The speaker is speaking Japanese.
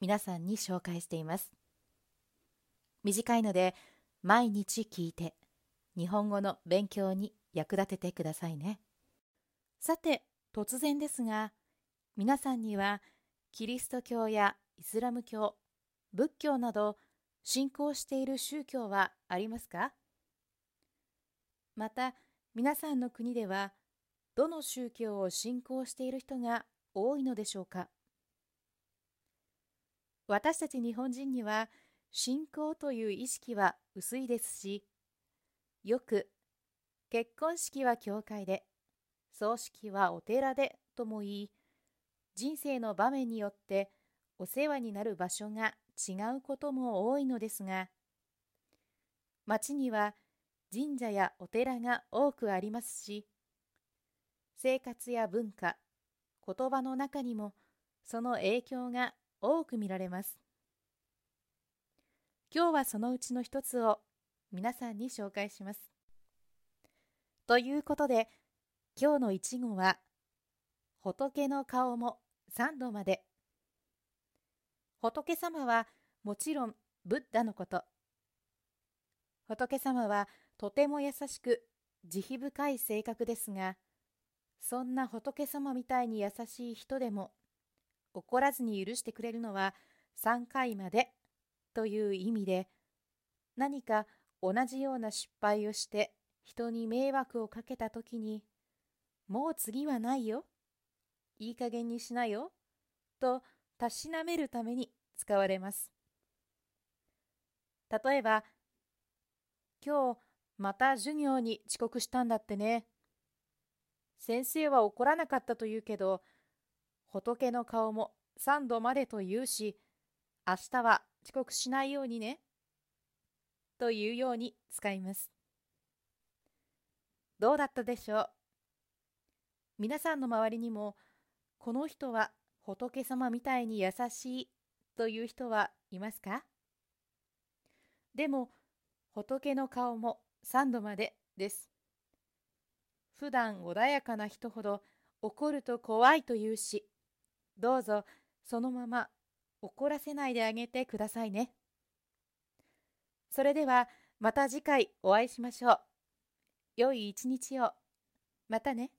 皆さんに紹介しています。短いので毎日聞いて日本語の勉強に役立ててくださいね。さて、突然ですが、皆さんにはキリスト教やイスラム教、仏教など信仰している宗教はありますか？また、皆さんの国ではどの宗教を信仰している人が多いのでしょうか？私たち日本人には信仰という意識は薄いですし、よく結婚式は教会で、葬式はお寺でとも言い、人生の場面によってお世話になる場所が違うことも多いのですが、町には神社やお寺が多くありますし、生活や文化、言葉の中にもその影響が多く見られます。今日はそのうちの一つを皆さんに紹介します。ということで、今日の一語は、仏の顔も三度まで。仏様はもちろんブッダのこと。仏様はとても優しく慈悲深い性格ですが、そんな仏様みたいに優しい人でも怒らずに許してくれるのは3回までという意味で何か同じような失敗をして人に迷惑をかけた時にもう次はないよいい加減にしなよとたしなめるために使われます。例えば今日また授業に遅刻したんだってね。先生は怒らなかったと言うけど仏の顔も三度までと言うし、明日は遅刻しないようにね。というように使います。どうだったでしょう？皆さんの周りにも、この人は仏様みたいに優しいという人はいますか？でも、仏の顔も三度までです。普段穏やかな人ほど怒ると怖いというし、どうぞそのまま怒らせないであげてくださいね。それではまた次回お会いしましょう。良い一日を。またね。